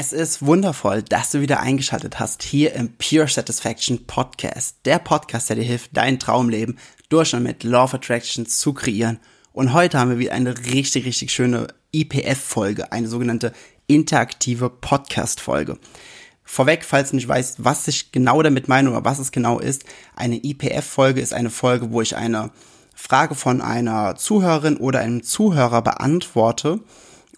Es ist wundervoll, dass du wieder eingeschaltet hast hier im Pure Satisfaction Podcast. Der Podcast, der dir hilft, dein Traumleben durch und mit Law of Attraction zu kreieren. Und heute haben wir wieder eine richtig, richtig schöne IPF-Folge, eine sogenannte interaktive Podcast-Folge. Vorweg, falls du nicht weißt, was ich genau damit meine oder was es genau ist, eine IPF-Folge ist eine Folge, wo ich eine Frage von einer Zuhörerin oder einem Zuhörer beantworte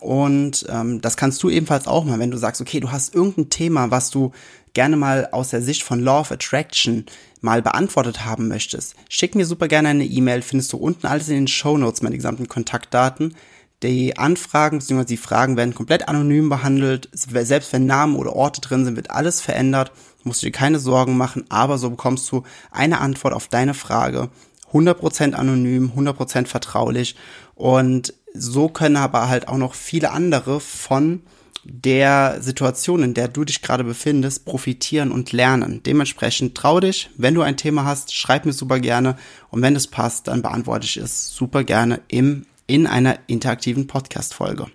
und ähm, das kannst du ebenfalls auch mal, wenn du sagst, okay, du hast irgendein Thema, was du gerne mal aus der Sicht von Law of Attraction mal beantwortet haben möchtest. Schick mir super gerne eine E-Mail, findest du unten alles in den Show Notes, meine gesamten Kontaktdaten. Die Anfragen bzw. die Fragen werden komplett anonym behandelt. Selbst wenn Namen oder Orte drin sind, wird alles verändert. Musst du dir keine Sorgen machen, aber so bekommst du eine Antwort auf deine Frage. 100% anonym, 100% vertraulich und so können aber halt auch noch viele andere von der Situation, in der du dich gerade befindest, profitieren und lernen. Dementsprechend trau dich, wenn du ein Thema hast, schreib mir super gerne und wenn es passt, dann beantworte ich es super gerne im, in einer interaktiven Podcast-Folge.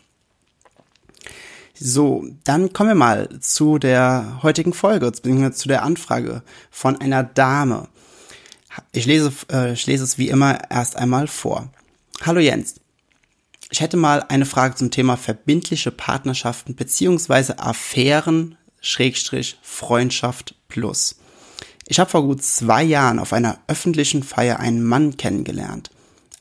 So, dann kommen wir mal zu der heutigen Folge, beziehungsweise zu der Anfrage von einer Dame. Ich lese, äh, ich lese es wie immer erst einmal vor. Hallo Jens. Ich hätte mal eine Frage zum Thema verbindliche Partnerschaften beziehungsweise Affären Schrägstrich Freundschaft plus. Ich habe vor gut zwei Jahren auf einer öffentlichen Feier einen Mann kennengelernt.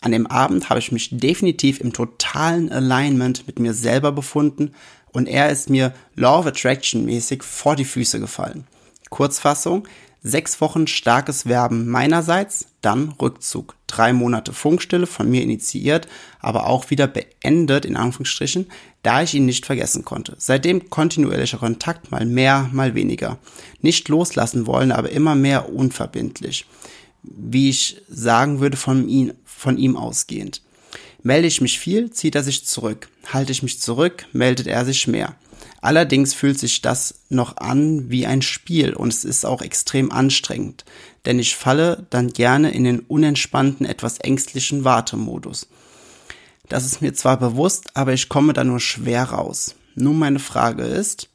An dem Abend habe ich mich definitiv im totalen Alignment mit mir selber befunden und er ist mir Law of Attraction mäßig vor die Füße gefallen. Kurzfassung, Sechs Wochen starkes Werben meinerseits, dann Rückzug. Drei Monate Funkstille von mir initiiert, aber auch wieder beendet, in Anführungsstrichen, da ich ihn nicht vergessen konnte. Seitdem kontinuierlicher Kontakt, mal mehr, mal weniger. Nicht loslassen wollen, aber immer mehr unverbindlich. Wie ich sagen würde von ihm, von ihm ausgehend. Melde ich mich viel, zieht er sich zurück. Halte ich mich zurück, meldet er sich mehr. Allerdings fühlt sich das noch an wie ein Spiel und es ist auch extrem anstrengend, denn ich falle dann gerne in den unentspannten, etwas ängstlichen Wartemodus. Das ist mir zwar bewusst, aber ich komme da nur schwer raus. Nun meine Frage ist,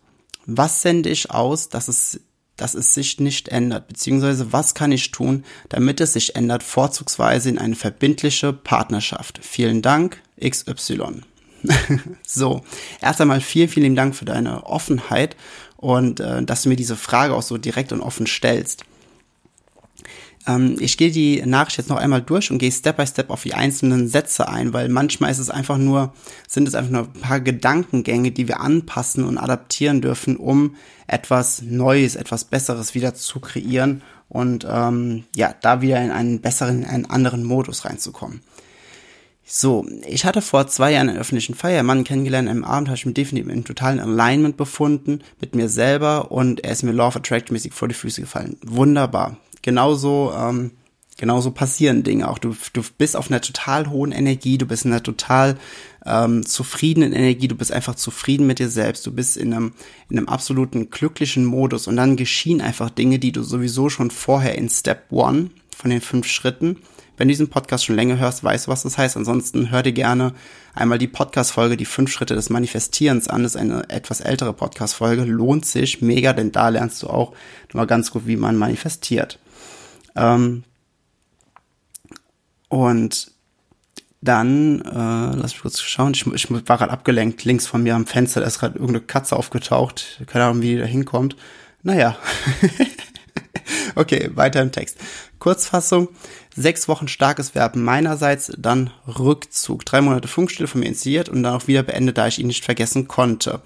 was sende ich aus, dass es, dass es sich nicht ändert, beziehungsweise was kann ich tun, damit es sich ändert, vorzugsweise in eine verbindliche Partnerschaft. Vielen Dank, XY. so, erst einmal vielen, vielen Dank für deine Offenheit und äh, dass du mir diese Frage auch so direkt und offen stellst. Ähm, ich gehe die Nachricht jetzt noch einmal durch und gehe Step by Step auf die einzelnen Sätze ein, weil manchmal ist es einfach nur, sind es einfach nur ein paar Gedankengänge, die wir anpassen und adaptieren dürfen, um etwas Neues, etwas Besseres wieder zu kreieren und ähm, ja, da wieder in einen besseren, in einen anderen Modus reinzukommen. So, ich hatte vor zwei Jahren einen öffentlichen Feiermann kennengelernt. Am Abend habe ich mich definitiv in totalen Alignment befunden mit mir selber und er ist mir Law of Attraction mäßig vor die Füße gefallen. Wunderbar. Genauso, ähm, genauso passieren Dinge auch. Du, du bist auf einer total hohen Energie, du bist in einer total ähm, zufriedenen Energie, du bist einfach zufrieden mit dir selbst, du bist in einem, in einem absoluten glücklichen Modus und dann geschehen einfach Dinge, die du sowieso schon vorher in Step One von den fünf Schritten wenn du diesen Podcast schon länger hörst, weißt du, was das heißt. Ansonsten hör dir gerne einmal die Podcast-Folge, die fünf Schritte des Manifestierens an. Das ist eine etwas ältere Podcast-Folge. Lohnt sich mega, denn da lernst du auch nochmal ganz gut, wie man manifestiert. Ähm und dann, äh, lass mich kurz schauen, ich, ich war gerade abgelenkt, links von mir am Fenster, da ist gerade irgendeine Katze aufgetaucht. Keine Ahnung, wie die da hinkommt. Naja. okay, weiter im Text. Kurzfassung, sechs Wochen starkes Verb meinerseits, dann Rückzug. Drei Monate Funkstille von mir initiiert und dann auch wieder beendet, da ich ihn nicht vergessen konnte.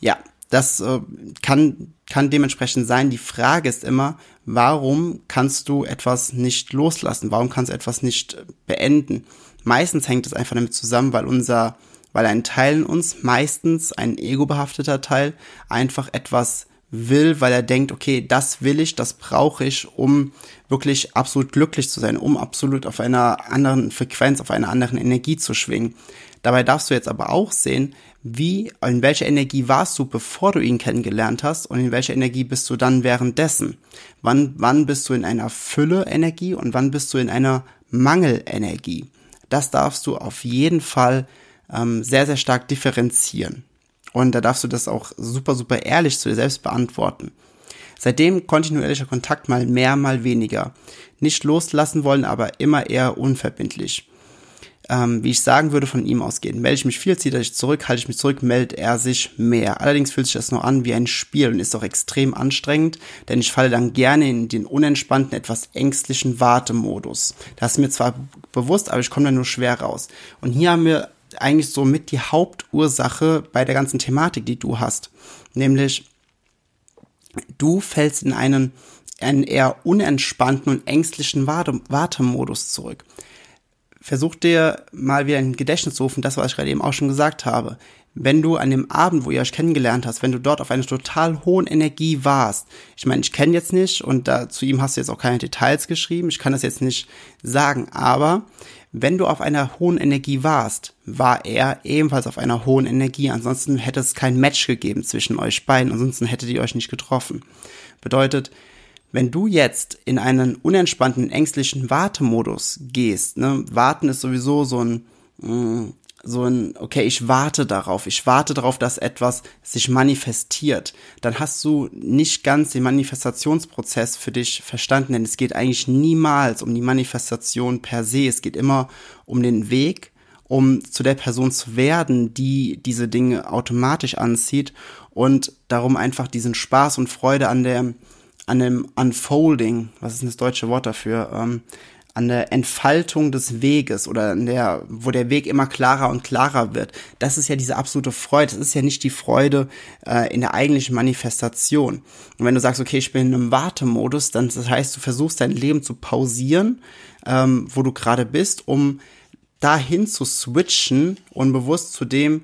Ja, das äh, kann, kann dementsprechend sein. Die Frage ist immer, warum kannst du etwas nicht loslassen? Warum kannst du etwas nicht beenden? Meistens hängt es einfach damit zusammen, weil unser weil ein Teil in uns, meistens ein ego-behafteter Teil, einfach etwas will, weil er denkt, okay, das will ich, das brauche ich, um wirklich absolut glücklich zu sein, um absolut auf einer anderen Frequenz, auf einer anderen Energie zu schwingen. Dabei darfst du jetzt aber auch sehen, wie, in welcher Energie warst du, bevor du ihn kennengelernt hast und in welcher Energie bist du dann währenddessen. Wann, wann bist du in einer Fülle-Energie und wann bist du in einer Mangelenergie. Das darfst du auf jeden Fall ähm, sehr, sehr stark differenzieren. Und da darfst du das auch super, super ehrlich zu dir selbst beantworten. Seitdem kontinuierlicher Kontakt mal mehr, mal weniger. Nicht loslassen wollen, aber immer eher unverbindlich. Ähm, wie ich sagen würde, von ihm ausgehen. Melde ich mich viel, ziehe ich zurück, halte ich mich zurück, meldet er sich mehr. Allerdings fühlt sich das nur an wie ein Spiel und ist auch extrem anstrengend, denn ich falle dann gerne in den unentspannten, etwas ängstlichen Wartemodus. Das ist mir zwar bewusst, aber ich komme da nur schwer raus. Und hier haben wir eigentlich so mit die Hauptursache bei der ganzen Thematik, die du hast. Nämlich, du fällst in einen, einen eher unentspannten und ängstlichen Warte Wartemodus zurück. Versuch dir mal wieder ein Gedächtnis zu rufen, das, was ich gerade eben auch schon gesagt habe. Wenn du an dem Abend, wo ihr euch kennengelernt hast, wenn du dort auf einer total hohen Energie warst, ich meine, ich kenne jetzt nicht und da, zu ihm hast du jetzt auch keine Details geschrieben, ich kann das jetzt nicht sagen, aber wenn du auf einer hohen Energie warst, war er ebenfalls auf einer hohen Energie. Ansonsten hätte es kein Match gegeben zwischen euch beiden. Ansonsten hättet ihr euch nicht getroffen. Bedeutet, wenn du jetzt in einen unentspannten, ängstlichen Wartemodus gehst, ne, warten ist sowieso so ein, mm, so ein, okay, ich warte darauf, ich warte darauf, dass etwas sich manifestiert, dann hast du nicht ganz den Manifestationsprozess für dich verstanden, denn es geht eigentlich niemals um die Manifestation per se, es geht immer um den Weg, um zu der Person zu werden, die diese Dinge automatisch anzieht und darum einfach diesen Spaß und Freude an der, an dem Unfolding, was ist denn das deutsche Wort dafür, ähm, an der Entfaltung des Weges oder an der, wo der Weg immer klarer und klarer wird. Das ist ja diese absolute Freude. Das ist ja nicht die Freude äh, in der eigentlichen Manifestation. Und wenn du sagst, okay, ich bin in einem Wartemodus, dann das heißt, du versuchst dein Leben zu pausieren, ähm, wo du gerade bist, um dahin zu switchen und bewusst zu dem,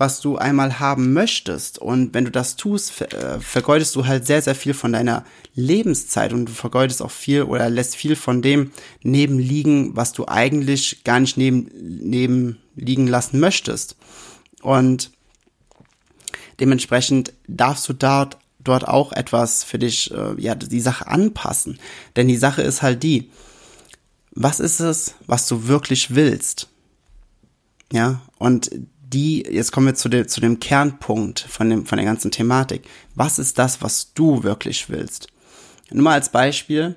was du einmal haben möchtest. Und wenn du das tust, äh, vergeudest du halt sehr, sehr viel von deiner Lebenszeit und du vergeudest auch viel oder lässt viel von dem neben liegen, was du eigentlich gar nicht neben, neben liegen lassen möchtest. Und dementsprechend darfst du dort dort auch etwas für dich, äh, ja, die Sache anpassen. Denn die Sache ist halt die, was ist es, was du wirklich willst? Ja, und die, jetzt kommen wir zu, dem zu dem Kernpunkt von, dem, von der ganzen Thematik. Was ist das, was du wirklich willst? Nur mal als Beispiel,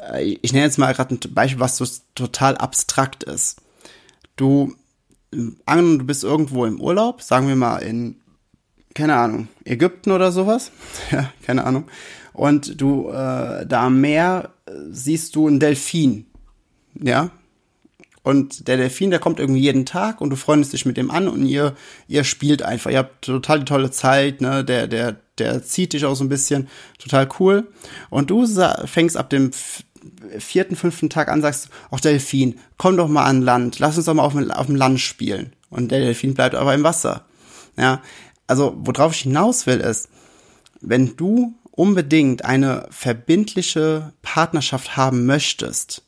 äh, ich nenne jetzt mal gerade ein Beispiel, was so total abstrakt ist. Du, du bist irgendwo im Urlaub, sagen wir mal in, keine Ahnung, Ägypten oder sowas, ja, keine Ahnung, und du äh, da am Meer äh, siehst du einen Delfin, ja, und der Delfin, der kommt irgendwie jeden Tag und du freundest dich mit dem an und ihr, ihr spielt einfach. Ihr habt total die tolle Zeit, ne? Der, der, der zieht dich auch so ein bisschen. Total cool. Und du fängst ab dem vierten, fünften Tag an, sagst, ach Delfin, komm doch mal an Land, lass uns doch mal auf, auf dem Land spielen. Und der Delfin bleibt aber im Wasser. Ja, also worauf ich hinaus will ist, wenn du unbedingt eine verbindliche Partnerschaft haben möchtest,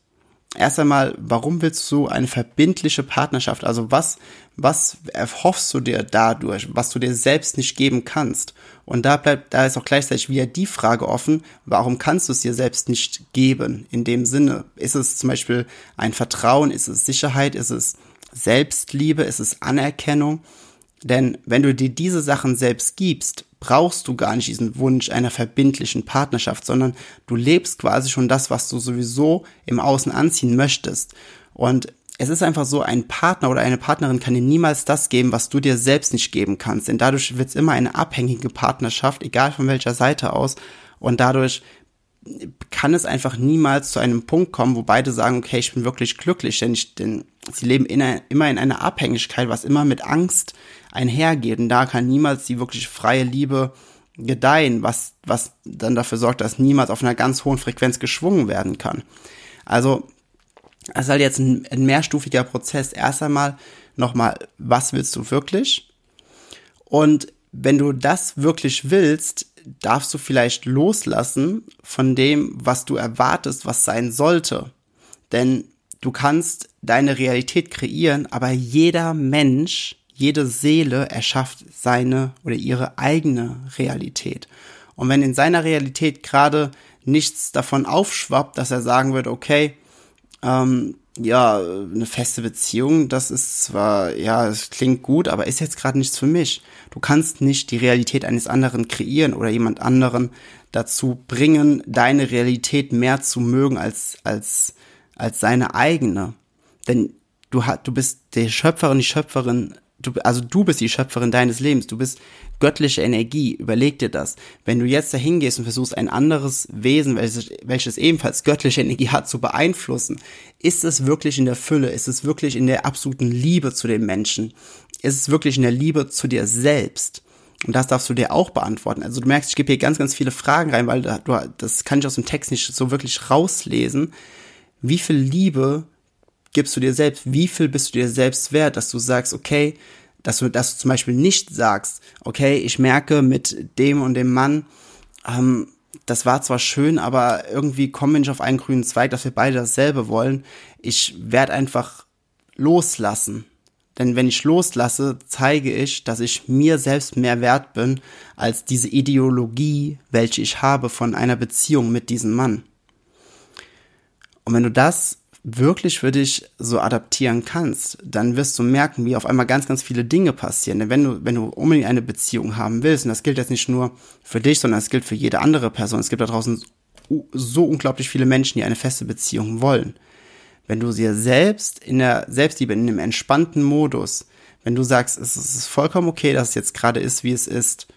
erst einmal, warum willst du eine verbindliche Partnerschaft? Also was, was erhoffst du dir dadurch, was du dir selbst nicht geben kannst? Und da bleibt, da ist auch gleichzeitig wieder die Frage offen, warum kannst du es dir selbst nicht geben? In dem Sinne, ist es zum Beispiel ein Vertrauen, ist es Sicherheit, ist es Selbstliebe, ist es Anerkennung? Denn wenn du dir diese Sachen selbst gibst, brauchst du gar nicht diesen Wunsch einer verbindlichen Partnerschaft, sondern du lebst quasi schon das, was du sowieso im Außen anziehen möchtest. Und es ist einfach so, ein Partner oder eine Partnerin kann dir niemals das geben, was du dir selbst nicht geben kannst. Denn dadurch wird es immer eine abhängige Partnerschaft, egal von welcher Seite aus. Und dadurch kann es einfach niemals zu einem Punkt kommen, wo beide sagen, okay, ich bin wirklich glücklich, denn, ich, denn sie leben in immer in einer Abhängigkeit, was immer mit Angst einhergeht. Und da kann niemals die wirklich freie Liebe gedeihen, was, was dann dafür sorgt, dass niemals auf einer ganz hohen Frequenz geschwungen werden kann. Also, es ist halt jetzt ein, ein mehrstufiger Prozess. Erst einmal nochmal, was willst du wirklich? Und wenn du das wirklich willst, darfst du vielleicht loslassen von dem, was du erwartest, was sein sollte. Denn du kannst deine Realität kreieren, aber jeder Mensch, jede Seele erschafft seine oder ihre eigene Realität. Und wenn in seiner Realität gerade nichts davon aufschwappt, dass er sagen würde, okay, ähm, ja, eine feste Beziehung, das ist zwar, ja, es klingt gut, aber ist jetzt gerade nichts für mich. Du kannst nicht die Realität eines anderen kreieren oder jemand anderen dazu bringen, deine Realität mehr zu mögen als, als, als seine eigene. Denn du, du bist die Schöpferin, die Schöpferin du, also du bist die Schöpferin deines Lebens, du bist göttliche Energie, überleg dir das. Wenn du jetzt dahin gehst und versuchst, ein anderes Wesen, welches, welches ebenfalls göttliche Energie hat, zu beeinflussen, ist es wirklich in der Fülle, ist es wirklich in der absoluten Liebe zu dem Menschen, ist es wirklich in der Liebe zu dir selbst? Und das darfst du dir auch beantworten. Also du merkst, ich gebe hier ganz, ganz viele Fragen rein, weil du, das kann ich aus dem Text nicht so wirklich rauslesen. Wie viel Liebe gibst du dir selbst? Wie viel bist du dir selbst wert, dass du sagst, okay, dass du, dass du zum Beispiel nicht sagst, okay, ich merke mit dem und dem Mann, ähm, das war zwar schön, aber irgendwie kommen wir nicht auf einen grünen Zweig, dass wir beide dasselbe wollen. Ich werde einfach loslassen. Denn wenn ich loslasse, zeige ich, dass ich mir selbst mehr wert bin als diese Ideologie, welche ich habe von einer Beziehung mit diesem Mann. Und wenn du das wirklich für dich so adaptieren kannst, dann wirst du merken, wie auf einmal ganz, ganz viele Dinge passieren. Denn wenn du, wenn du unbedingt eine Beziehung haben willst, und das gilt jetzt nicht nur für dich, sondern es gilt für jede andere Person. Es gibt da draußen so unglaublich viele Menschen, die eine feste Beziehung wollen. Wenn du sie selbst in der Selbstliebe, in einem entspannten Modus, wenn du sagst, es ist vollkommen okay, dass es jetzt gerade ist, wie es ist,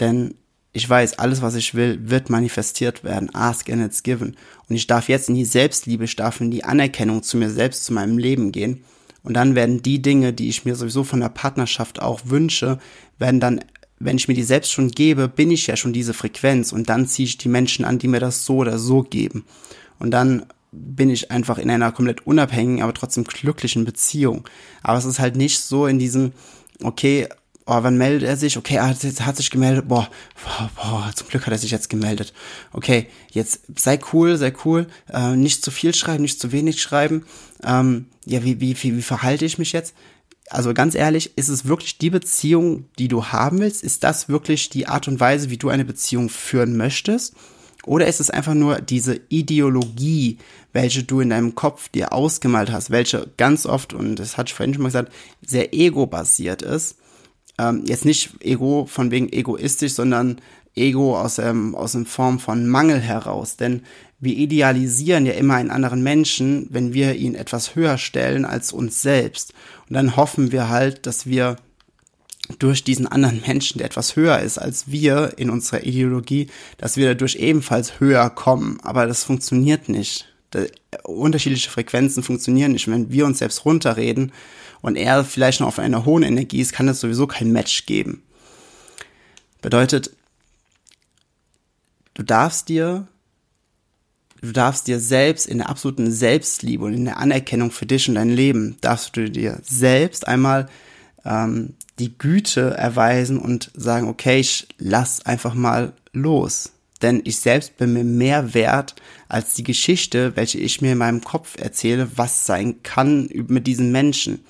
denn ich weiß, alles, was ich will, wird manifestiert werden. Ask and it's given. Und ich darf jetzt in die Selbstliebe, ich darf in die Anerkennung zu mir selbst, zu meinem Leben gehen. Und dann werden die Dinge, die ich mir sowieso von der Partnerschaft auch wünsche, werden dann, wenn ich mir die selbst schon gebe, bin ich ja schon diese Frequenz. Und dann ziehe ich die Menschen an, die mir das so oder so geben. Und dann bin ich einfach in einer komplett unabhängigen, aber trotzdem glücklichen Beziehung. Aber es ist halt nicht so in diesem, okay, oh, wann meldet er sich? Okay, er hat, hat sich gemeldet. Boah, boah, boah, zum Glück hat er sich jetzt gemeldet. Okay, jetzt sei cool, sei cool. Äh, nicht zu viel schreiben, nicht zu wenig schreiben. Ähm, ja, wie, wie, wie, wie verhalte ich mich jetzt? Also ganz ehrlich, ist es wirklich die Beziehung, die du haben willst? Ist das wirklich die Art und Weise, wie du eine Beziehung führen möchtest? Oder ist es einfach nur diese Ideologie, welche du in deinem Kopf dir ausgemalt hast, welche ganz oft, und das hatte ich vorhin schon mal gesagt, sehr ego-basiert ist ähm, jetzt nicht Ego von wegen egoistisch, sondern Ego aus, ähm, aus Form von Mangel heraus. Denn wir idealisieren ja immer einen anderen Menschen, wenn wir ihn etwas höher stellen als uns selbst. Und dann hoffen wir halt, dass wir durch diesen anderen Menschen, der etwas höher ist als wir in unserer Ideologie, dass wir dadurch ebenfalls höher kommen. Aber das funktioniert nicht. Da, unterschiedliche Frequenzen funktionieren nicht. Wenn wir uns selbst runterreden, und er vielleicht noch auf einer hohen Energie ist, kann es sowieso kein Match geben. Bedeutet, du darfst dir, du darfst dir selbst in der absoluten Selbstliebe und in der Anerkennung für dich und dein Leben, darfst du dir selbst einmal ähm, die Güte erweisen und sagen, okay, ich lass einfach mal los. Denn ich selbst bin mir mehr wert als die Geschichte, welche ich mir in meinem Kopf erzähle, was sein kann mit diesen Menschen.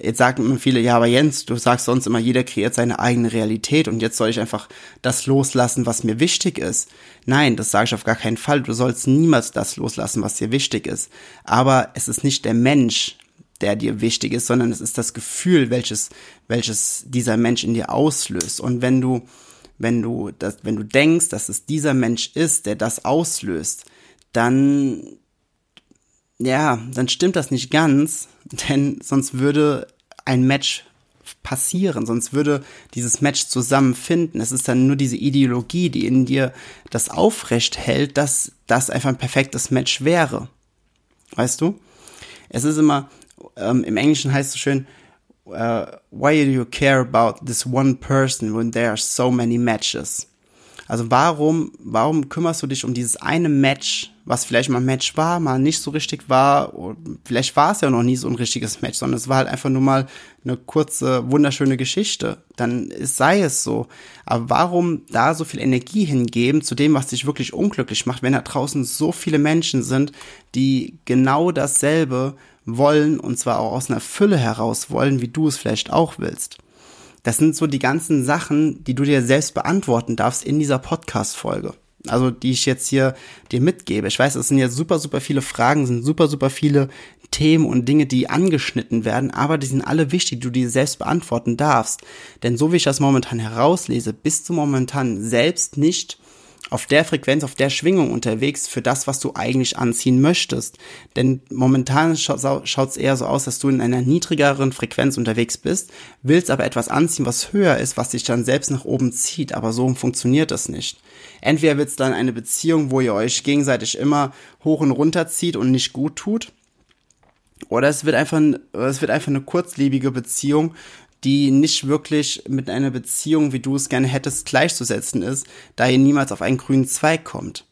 Jetzt sagen immer viele, ja, aber Jens, du sagst sonst immer, jeder kreiert seine eigene Realität und jetzt soll ich einfach das loslassen, was mir wichtig ist. Nein, das sage ich auf gar keinen Fall. Du sollst niemals das loslassen, was dir wichtig ist. Aber es ist nicht der Mensch, der dir wichtig ist, sondern es ist das Gefühl, welches, welches dieser Mensch in dir auslöst. Und wenn du, wenn du, das, wenn du denkst, dass es dieser Mensch ist, der das auslöst, dann ja, dann stimmt das nicht ganz, denn sonst würde ein Match passieren, sonst würde dieses Match zusammenfinden. Es ist dann nur diese Ideologie, die in dir das aufrecht hält, dass das einfach ein perfektes Match wäre. Weißt du? Es ist immer, ähm, im Englischen heißt es so schön, uh, why do you care about this one person when there are so many matches? Also warum, warum kümmerst du dich um dieses eine Match, was vielleicht mal ein Match war, mal nicht so richtig war. Vielleicht war es ja noch nie so ein richtiges Match, sondern es war halt einfach nur mal eine kurze, wunderschöne Geschichte. Dann sei es so. Aber warum da so viel Energie hingeben zu dem, was dich wirklich unglücklich macht, wenn da draußen so viele Menschen sind, die genau dasselbe wollen und zwar auch aus einer Fülle heraus wollen, wie du es vielleicht auch willst. Das sind so die ganzen Sachen, die du dir selbst beantworten darfst in dieser Podcast-Folge. Also, die ich jetzt hier dir mitgebe. Ich weiß, es sind ja super, super viele Fragen, sind super, super viele Themen und Dinge, die angeschnitten werden, aber die sind alle wichtig, die du dir selbst beantworten darfst. Denn so wie ich das momentan herauslese, bist du momentan selbst nicht auf der Frequenz, auf der Schwingung unterwegs für das, was du eigentlich anziehen möchtest. Denn momentan schaut es eher so aus, dass du in einer niedrigeren Frequenz unterwegs bist, willst aber etwas anziehen, was höher ist, was dich dann selbst nach oben zieht. Aber so funktioniert das nicht. Entweder wird es dann eine Beziehung, wo ihr euch gegenseitig immer hoch und runter zieht und nicht gut tut. Oder es wird einfach, es wird einfach eine kurzlebige Beziehung, die nicht wirklich mit einer Beziehung, wie du es gerne hättest, gleichzusetzen ist, da ihr niemals auf einen grünen Zweig kommt.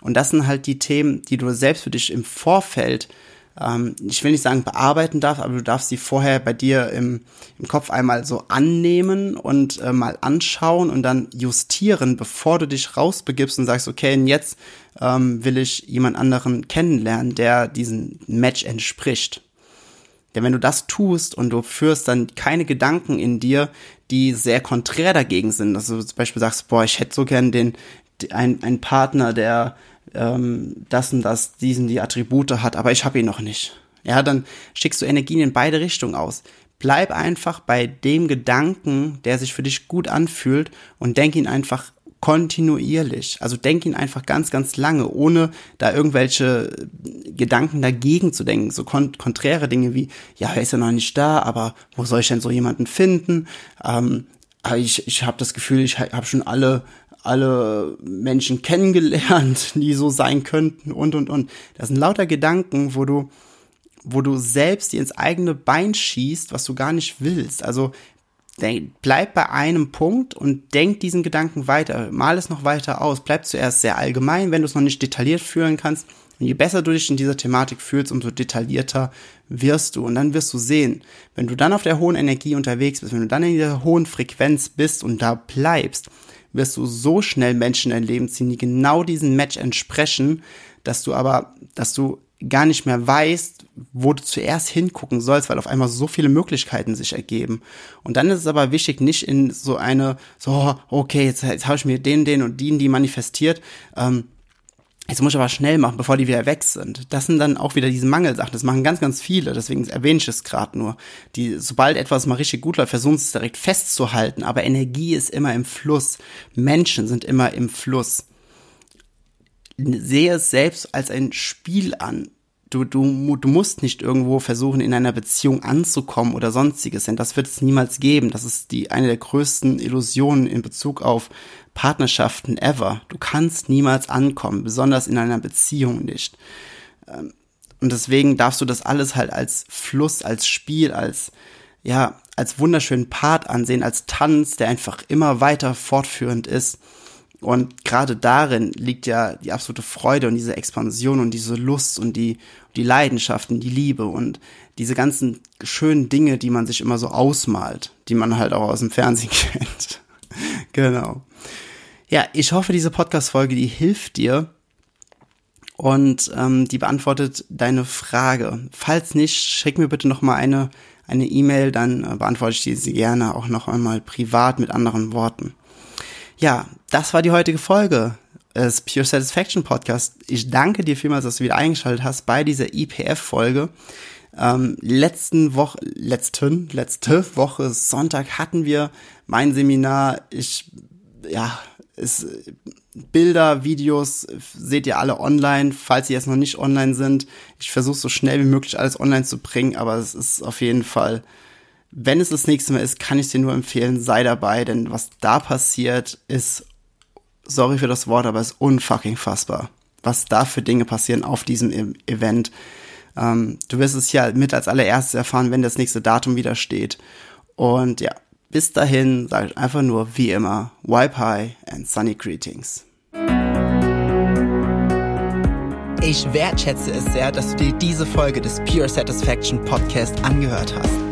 Und das sind halt die Themen, die du selbst für dich im Vorfeld, ähm, ich will nicht sagen bearbeiten darfst, aber du darfst sie vorher bei dir im, im Kopf einmal so annehmen und äh, mal anschauen und dann justieren, bevor du dich rausbegibst und sagst, okay, und jetzt ähm, will ich jemand anderen kennenlernen, der diesen Match entspricht. Denn wenn du das tust und du führst dann keine Gedanken in dir, die sehr konträr dagegen sind, dass du zum Beispiel sagst, boah, ich hätte so gern den, ein, einen Partner, der ähm, das und das, diesen die Attribute hat, aber ich habe ihn noch nicht. Ja, dann schickst du Energien in beide Richtungen aus. Bleib einfach bei dem Gedanken, der sich für dich gut anfühlt und denk ihn einfach kontinuierlich. Also denk ihn einfach ganz, ganz lange, ohne da irgendwelche Gedanken dagegen zu denken. So kont konträre Dinge wie, ja, er ist ja noch nicht da, aber wo soll ich denn so jemanden finden? Ähm, ich ich habe das Gefühl, ich habe schon alle alle Menschen kennengelernt, die so sein könnten und und und. Das sind lauter Gedanken, wo du wo du selbst dir ins eigene Bein schießt, was du gar nicht willst. Also bleib bei einem Punkt und denk diesen Gedanken weiter, mal es noch weiter aus, bleib zuerst sehr allgemein, wenn du es noch nicht detailliert fühlen kannst. Und je besser du dich in dieser Thematik fühlst, umso detaillierter wirst du. Und dann wirst du sehen, wenn du dann auf der hohen Energie unterwegs bist, wenn du dann in dieser hohen Frequenz bist und da bleibst, wirst du so schnell Menschen in dein Leben ziehen, die genau diesen Match entsprechen, dass du aber, dass du gar nicht mehr weißt, wo du zuerst hingucken sollst, weil auf einmal so viele Möglichkeiten sich ergeben. Und dann ist es aber wichtig, nicht in so eine, so, okay, jetzt, jetzt habe ich mir den, den und die, die manifestiert, ähm, Jetzt muss ich aber schnell machen, bevor die wieder weg sind. Das sind dann auch wieder diese Mangelsachen. Das machen ganz, ganz viele. Deswegen erwähne ich es gerade nur. Die, sobald etwas mal richtig gut läuft, versuchen es direkt festzuhalten. Aber Energie ist immer im Fluss. Menschen sind immer im Fluss sehe es selbst als ein Spiel an. Du, du, du musst nicht irgendwo versuchen, in einer Beziehung anzukommen oder sonstiges, denn das wird es niemals geben. Das ist die, eine der größten Illusionen in Bezug auf Partnerschaften ever. Du kannst niemals ankommen, besonders in einer Beziehung nicht. Ähm, und deswegen darfst du das alles halt als Fluss, als Spiel, als, ja, als wunderschönen Part ansehen, als Tanz, der einfach immer weiter fortführend ist. Und gerade darin liegt ja die absolute Freude und diese Expansion und diese Lust und die, die Leidenschaften, die Liebe und diese ganzen schönen Dinge, die man sich immer so ausmalt, die man halt auch aus dem Fernsehen kennt. genau. Ja, ich hoffe, diese Podcast-Folge, die hilft dir und ähm, die beantwortet deine Frage. Falls nicht, schick mir bitte noch mal eine eine E-Mail, dann äh, beantworte ich diese gerne auch noch einmal privat mit anderen Worten. Ja, das war die heutige Folge des Pure Satisfaction Podcast. Ich danke dir vielmals, dass du wieder eingeschaltet hast bei dieser IPF-Folge. Ähm, letzten Woche, letzten, letzte Woche Sonntag hatten wir mein Seminar. Ich, ja, es, Bilder, Videos seht ihr alle online, falls sie jetzt noch nicht online sind. Ich versuche so schnell wie möglich alles online zu bringen, aber es ist auf jeden Fall wenn es das nächste Mal ist, kann ich dir nur empfehlen, sei dabei, denn was da passiert, ist, sorry für das Wort, aber ist unfucking fassbar. Was da für Dinge passieren auf diesem e Event. Ähm, du wirst es ja mit als allererstes erfahren, wenn das nächste Datum wieder steht. Und ja, bis dahin sage ich einfach nur wie immer, wipe high and sunny greetings. Ich wertschätze es sehr, dass du dir diese Folge des Pure Satisfaction Podcast angehört hast.